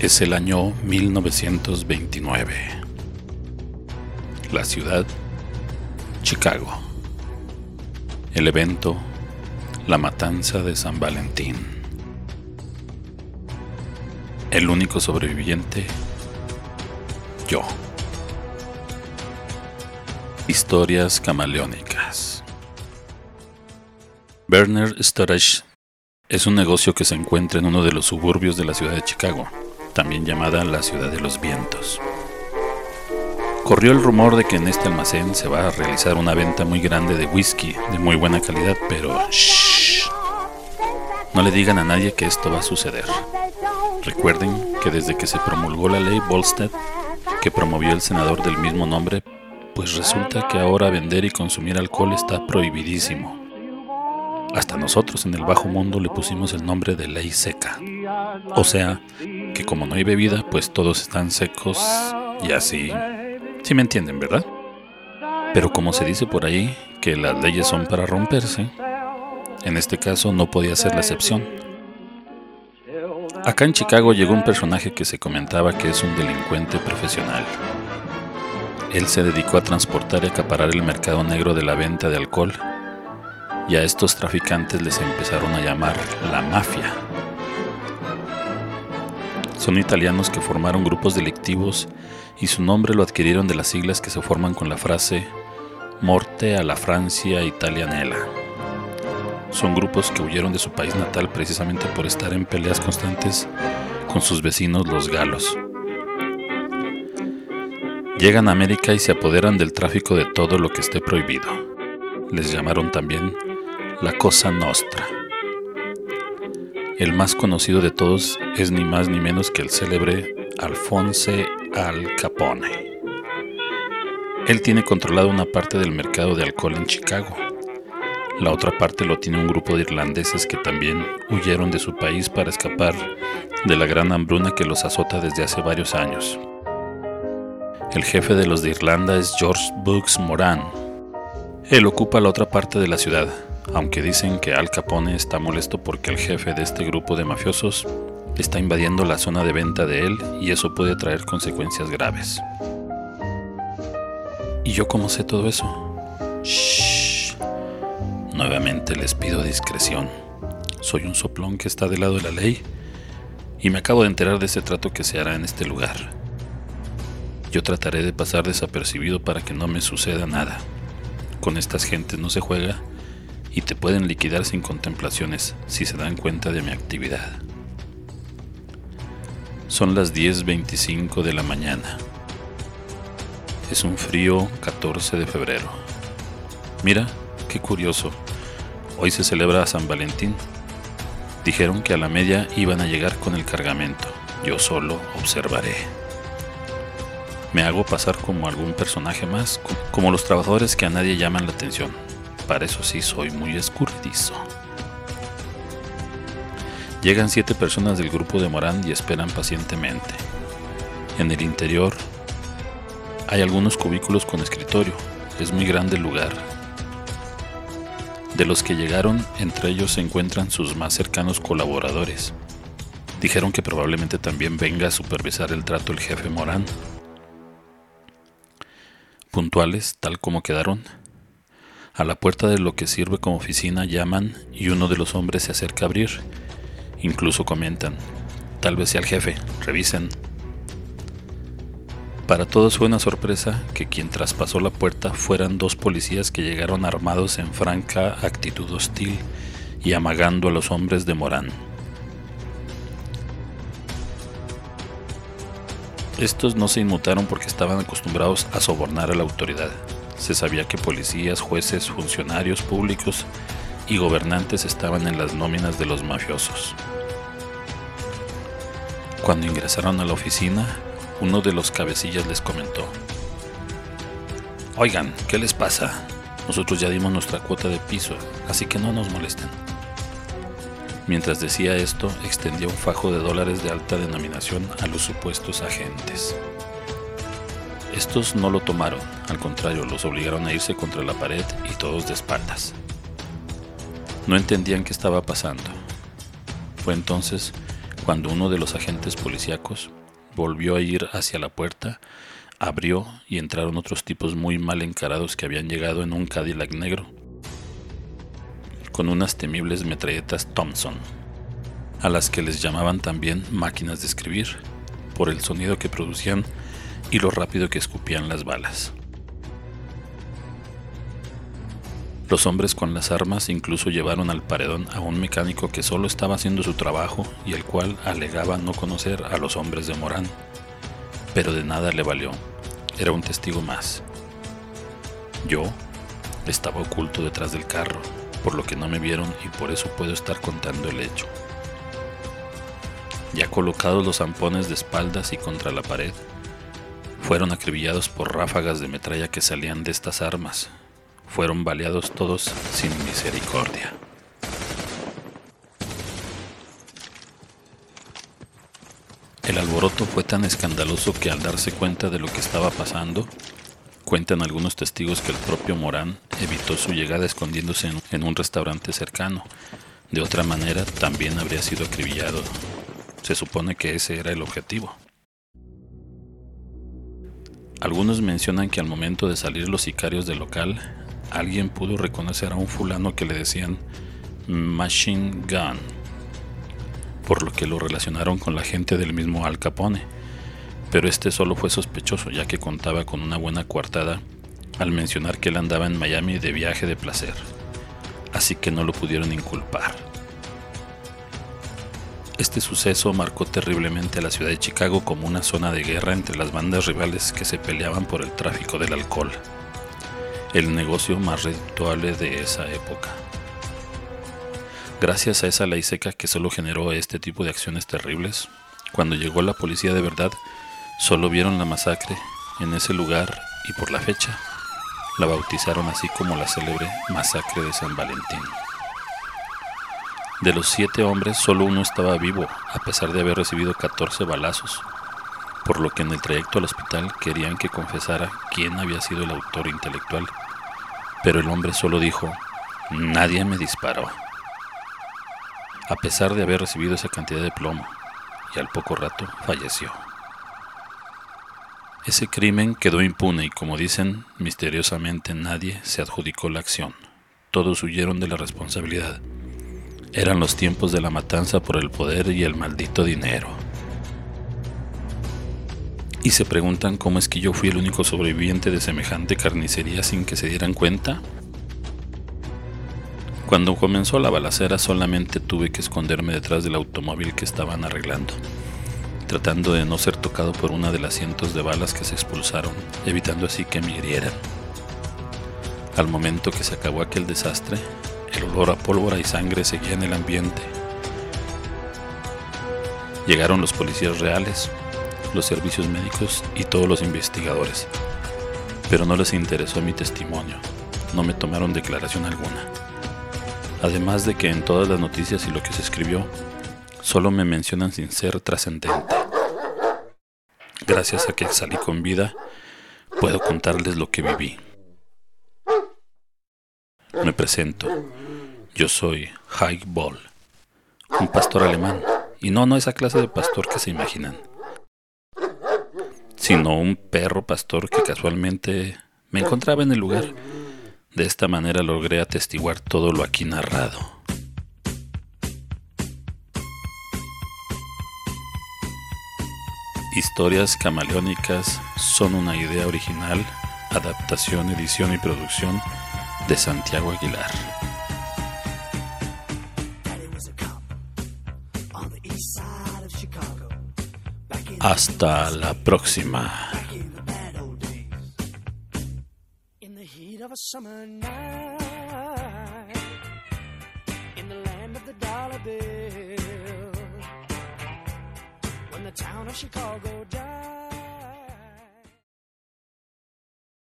Es el año 1929. La ciudad, Chicago. El evento, la matanza de San Valentín. El único sobreviviente, yo. Historias camaleónicas. Werner Storage es un negocio que se encuentra en uno de los suburbios de la ciudad de Chicago también llamada la ciudad de los vientos. Corrió el rumor de que en este almacén se va a realizar una venta muy grande de whisky de muy buena calidad, pero shh, no le digan a nadie que esto va a suceder. Recuerden que desde que se promulgó la ley Volstead, que promovió el senador del mismo nombre, pues resulta que ahora vender y consumir alcohol está prohibidísimo. Hasta nosotros en el bajo mundo le pusimos el nombre de ley seca. O sea, que como no hay bebida, pues todos están secos y así. Si me entienden, ¿verdad? Pero como se dice por ahí que las leyes son para romperse, en este caso no podía ser la excepción. Acá en Chicago llegó un personaje que se comentaba que es un delincuente profesional. Él se dedicó a transportar y acaparar el mercado negro de la venta de alcohol y a estos traficantes les empezaron a llamar la mafia. Son italianos que formaron grupos delictivos y su nombre lo adquirieron de las siglas que se forman con la frase Morte a la Francia Italianela. Son grupos que huyeron de su país natal precisamente por estar en peleas constantes con sus vecinos los galos. Llegan a América y se apoderan del tráfico de todo lo que esté prohibido. Les llamaron también la Cosa Nostra. El más conocido de todos es ni más ni menos que el célebre Alfonse Al Capone. Él tiene controlado una parte del mercado de alcohol en Chicago. La otra parte lo tiene un grupo de irlandeses que también huyeron de su país para escapar de la gran hambruna que los azota desde hace varios años. El jefe de los de Irlanda es George Books Moran. Él ocupa la otra parte de la ciudad, aunque dicen que Al Capone está molesto porque el jefe de este grupo de mafiosos está invadiendo la zona de venta de él y eso puede traer consecuencias graves. ¿Y yo cómo sé todo eso? Shh. Nuevamente les pido discreción. Soy un soplón que está del lado de la ley y me acabo de enterar de ese trato que se hará en este lugar. Yo trataré de pasar desapercibido para que no me suceda nada. Con estas gentes no se juega y te pueden liquidar sin contemplaciones si se dan cuenta de mi actividad. Son las 10.25 de la mañana. Es un frío 14 de febrero. Mira, qué curioso. Hoy se celebra San Valentín. Dijeron que a la media iban a llegar con el cargamento. Yo solo observaré. Me hago pasar como algún personaje más, como los trabajadores que a nadie llaman la atención para eso sí soy muy escurridizo. Llegan siete personas del grupo de Morán y esperan pacientemente. En el interior hay algunos cubículos con escritorio. Es muy grande el lugar. De los que llegaron, entre ellos se encuentran sus más cercanos colaboradores. Dijeron que probablemente también venga a supervisar el trato el jefe Morán. Puntuales, tal como quedaron, a la puerta de lo que sirve como oficina llaman y uno de los hombres se acerca a abrir. Incluso comentan, tal vez sea el jefe, revisen. Para todos fue una sorpresa que quien traspasó la puerta fueran dos policías que llegaron armados en franca actitud hostil y amagando a los hombres de Morán. Estos no se inmutaron porque estaban acostumbrados a sobornar a la autoridad. Se sabía que policías, jueces, funcionarios públicos y gobernantes estaban en las nóminas de los mafiosos. Cuando ingresaron a la oficina, uno de los cabecillas les comentó, Oigan, ¿qué les pasa? Nosotros ya dimos nuestra cuota de piso, así que no nos molesten. Mientras decía esto, extendía un fajo de dólares de alta denominación a los supuestos agentes. Estos no lo tomaron, al contrario, los obligaron a irse contra la pared y todos de espaldas. No entendían qué estaba pasando. Fue entonces cuando uno de los agentes policíacos volvió a ir hacia la puerta, abrió y entraron otros tipos muy mal encarados que habían llegado en un Cadillac negro, con unas temibles metralletas Thompson, a las que les llamaban también máquinas de escribir, por el sonido que producían y lo rápido que escupían las balas. Los hombres con las armas incluso llevaron al paredón a un mecánico que solo estaba haciendo su trabajo y el cual alegaba no conocer a los hombres de Morán. Pero de nada le valió. Era un testigo más. Yo estaba oculto detrás del carro, por lo que no me vieron y por eso puedo estar contando el hecho. Ya colocados los zampones de espaldas y contra la pared, fueron acribillados por ráfagas de metralla que salían de estas armas, fueron baleados todos sin misericordia. El alboroto fue tan escandaloso que al darse cuenta de lo que estaba pasando, cuentan algunos testigos que el propio Morán evitó su llegada escondiéndose en un restaurante cercano. De otra manera, también habría sido acribillado. Se supone que ese era el objetivo. Algunos mencionan que al momento de salir los sicarios del local, alguien pudo reconocer a un fulano que le decían Machine Gun, por lo que lo relacionaron con la gente del mismo Al Capone. Pero este solo fue sospechoso ya que contaba con una buena coartada al mencionar que él andaba en Miami de viaje de placer, así que no lo pudieron inculpar. Este suceso marcó terriblemente a la ciudad de Chicago como una zona de guerra entre las bandas rivales que se peleaban por el tráfico del alcohol el negocio más redituable de esa época. Gracias a esa ley seca que solo generó este tipo de acciones terribles, cuando llegó la policía de verdad, solo vieron la masacre en ese lugar y por la fecha la bautizaron así como la célebre masacre de San Valentín. De los siete hombres, solo uno estaba vivo, a pesar de haber recibido 14 balazos, por lo que en el trayecto al hospital querían que confesara quién había sido el autor intelectual. Pero el hombre solo dijo, nadie me disparó. A pesar de haber recibido esa cantidad de plomo, y al poco rato falleció. Ese crimen quedó impune y como dicen, misteriosamente nadie se adjudicó la acción. Todos huyeron de la responsabilidad. Eran los tiempos de la matanza por el poder y el maldito dinero y se preguntan cómo es que yo fui el único sobreviviente de semejante carnicería sin que se dieran cuenta. Cuando comenzó la balacera solamente tuve que esconderme detrás del automóvil que estaban arreglando, tratando de no ser tocado por una de las cientos de balas que se expulsaron, evitando así que me hirieran. Al momento que se acabó aquel desastre, el olor a pólvora y sangre seguía en el ambiente. Llegaron los policías reales, los servicios médicos y todos los investigadores, pero no les interesó mi testimonio, no me tomaron declaración alguna. Además de que en todas las noticias y lo que se escribió, solo me mencionan sin ser trascendente. Gracias a que salí con vida, puedo contarles lo que viví. Me presento. Yo soy Heik Boll, un pastor alemán, y no, no esa clase de pastor que se imaginan sino un perro pastor que casualmente me encontraba en el lugar. De esta manera logré atestiguar todo lo aquí narrado. Historias camaleónicas son una idea original, adaptación, edición y producción de Santiago Aguilar. Hasta la próxima. Chicago